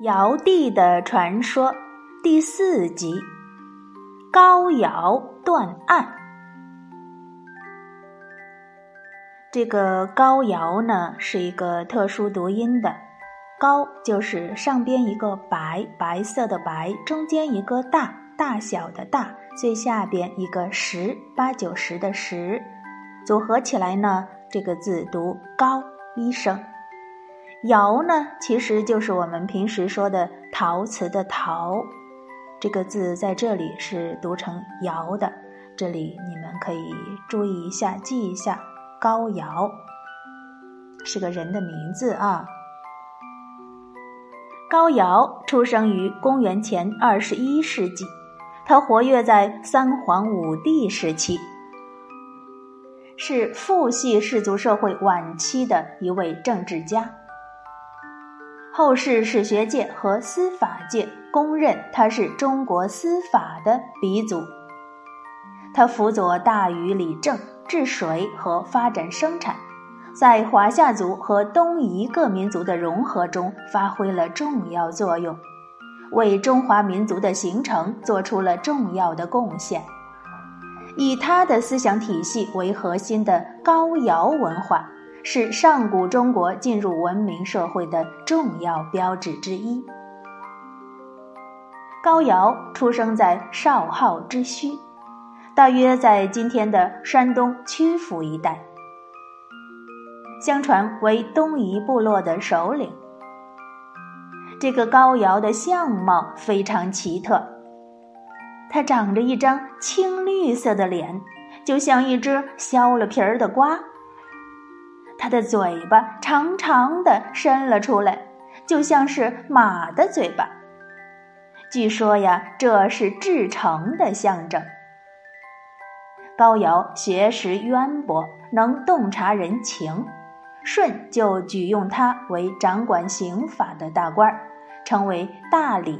尧帝的传说第四集：高尧断案。这个高尧呢，是一个特殊读音的“高”，就是上边一个白，白色的白，中间一个大，大小的大，最下边一个十，八九十的十，组合起来呢，这个字读高一声。尧呢，其实就是我们平时说的陶瓷的陶，这个字在这里是读成窑的。这里你们可以注意一下，记一下，高尧是个人的名字啊。高尧出生于公元前二十一世纪，他活跃在三皇五帝时期，是父系氏族社会晚期的一位政治家。后世史学界和司法界公认他是中国司法的鼻祖。他辅佐大禹理政、治水和发展生产，在华夏族和东夷各民族的融合中发挥了重要作用，为中华民族的形成做出了重要的贡献。以他的思想体系为核心的高尧文化。是上古中国进入文明社会的重要标志之一。高尧出生在少昊之墟，大约在今天的山东曲阜一带。相传为东夷部落的首领。这个高尧的相貌非常奇特，他长着一张青绿色的脸，就像一只削了皮儿的瓜。他的嘴巴长长的伸了出来，就像是马的嘴巴。据说呀，这是至诚的象征。高尧学识渊博，能洞察人情，舜就举用他为掌管刑法的大官儿，称为大理。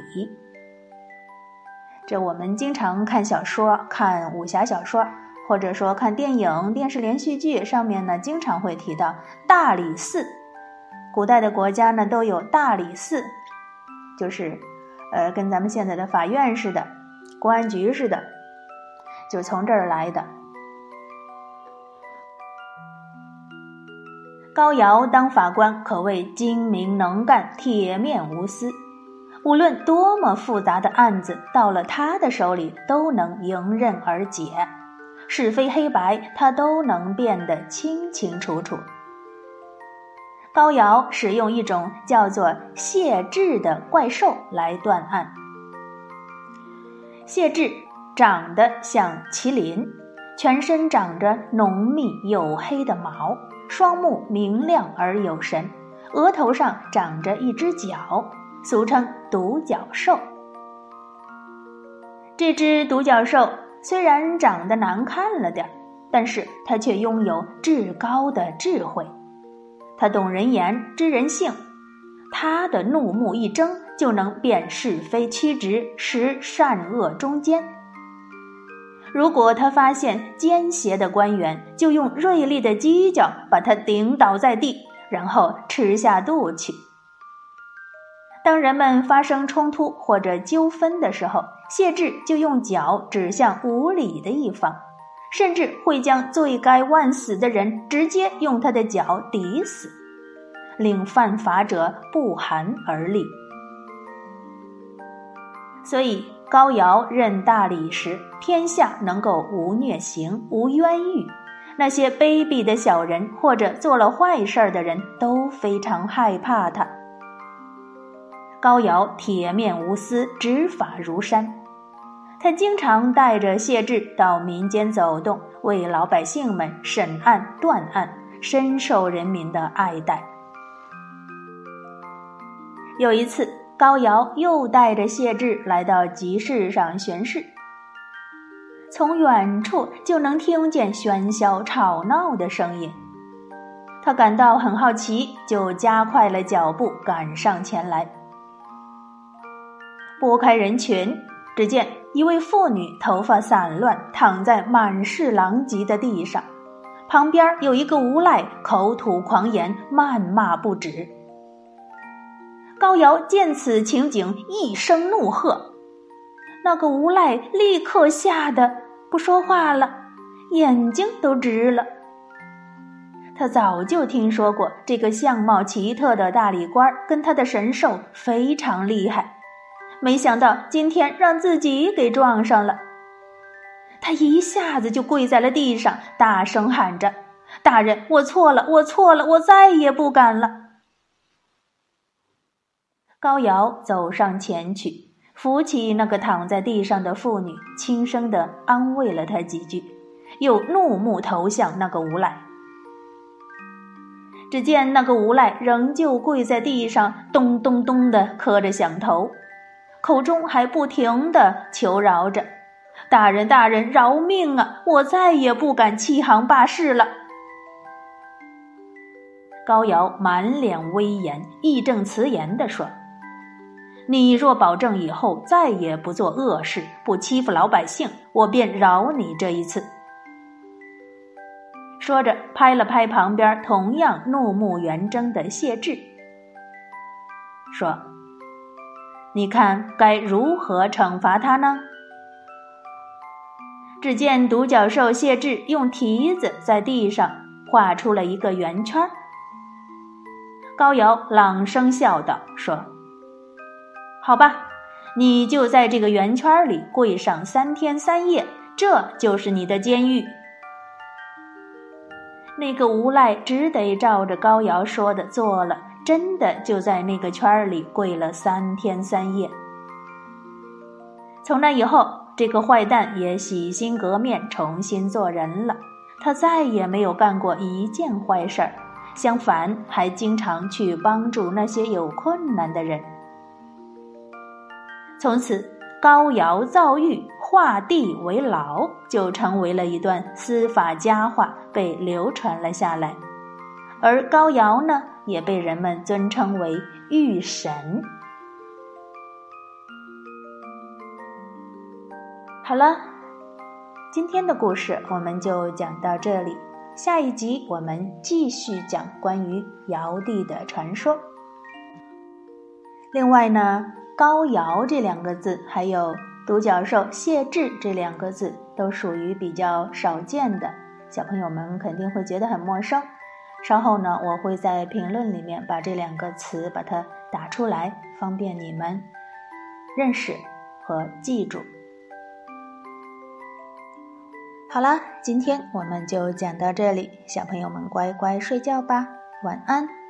这我们经常看小说，看武侠小说。或者说看电影、电视连续剧上面呢，经常会提到大理寺。古代的国家呢都有大理寺，就是，呃，跟咱们现在的法院似的，公安局似的，就从这儿来的。高尧当法官可谓精明能干、铁面无私，无论多么复杂的案子，到了他的手里都能迎刃而解。是非黑白，他都能辨得清清楚楚。高尧使用一种叫做谢豸的怪兽来断案。谢豸长得像麒麟，全身长着浓密黝黑的毛，双目明亮而有神，额头上长着一只角，俗称独角兽。这只独角兽。虽然长得难看了点儿，但是他却拥有至高的智慧。他懂人言，知人性。他的怒目一睁，就能辨是非曲直，识善恶忠奸。如果他发现奸邪的官员，就用锐利的犄角把他顶倒在地，然后吃下肚去。当人们发生冲突或者纠纷的时候，谢豸就用脚指向无理的一方，甚至会将罪该万死的人直接用他的脚抵死，令犯法者不寒而栗。所以高尧任大理时，天下能够无虐刑、无冤狱，那些卑鄙的小人或者做了坏事的人都非常害怕他。高尧铁面无私，执法如山。他经常带着谢志到民间走动，为老百姓们审案断案，深受人民的爱戴。有一次，高尧又带着谢志来到集市上巡视，从远处就能听见喧嚣吵闹的声音。他感到很好奇，就加快了脚步赶上前来。拨开人群，只见一位妇女头发散乱，躺在满是狼藉的地上，旁边有一个无赖口吐狂言，谩骂不止。高瑶见此情景，一声怒喝，那个无赖立刻吓得不说话了，眼睛都直了。他早就听说过这个相貌奇特的大理官跟他的神兽非常厉害，没想到今天让自己给撞上了。他一下子就跪在了地上，大声喊着：“大人，我错了，我错了，我再也不敢了。”高瑶走上前去，扶起那个躺在地上的妇女，轻声的安慰了她几句，又怒目投向那个无赖。只见那个无赖仍旧跪在地上，咚咚咚的磕着响头，口中还不停的求饶着：“大人，大人，饶命啊！我再也不敢欺行霸市了。”高瑶满脸威严，义正辞严地说：“你若保证以后再也不做恶事，不欺负老百姓，我便饶你这一次。”说着，拍了拍旁边同样怒目圆睁的谢志，说：“你看该如何惩罚他呢？”只见独角兽谢志用蹄子在地上画出了一个圆圈。高瑶朗声笑道：“说，好吧，你就在这个圆圈里跪上三天三夜，这就是你的监狱。”那个无赖只得照着高瑶说的做了，真的就在那个圈儿里跪了三天三夜。从那以后，这个坏蛋也洗心革面，重新做人了。他再也没有干过一件坏事儿，相反，还经常去帮助那些有困难的人。从此。高尧造狱，画地为牢，就成为了一段司法佳话，被流传了下来。而高尧呢，也被人们尊称为玉神。好了，今天的故事我们就讲到这里，下一集我们继续讲关于尧帝的传说。另外呢。高尧这两个字，还有独角兽谢志这两个字，都属于比较少见的，小朋友们肯定会觉得很陌生。稍后呢，我会在评论里面把这两个词把它打出来，方便你们认识和记住。好啦，今天我们就讲到这里，小朋友们乖乖睡觉吧，晚安。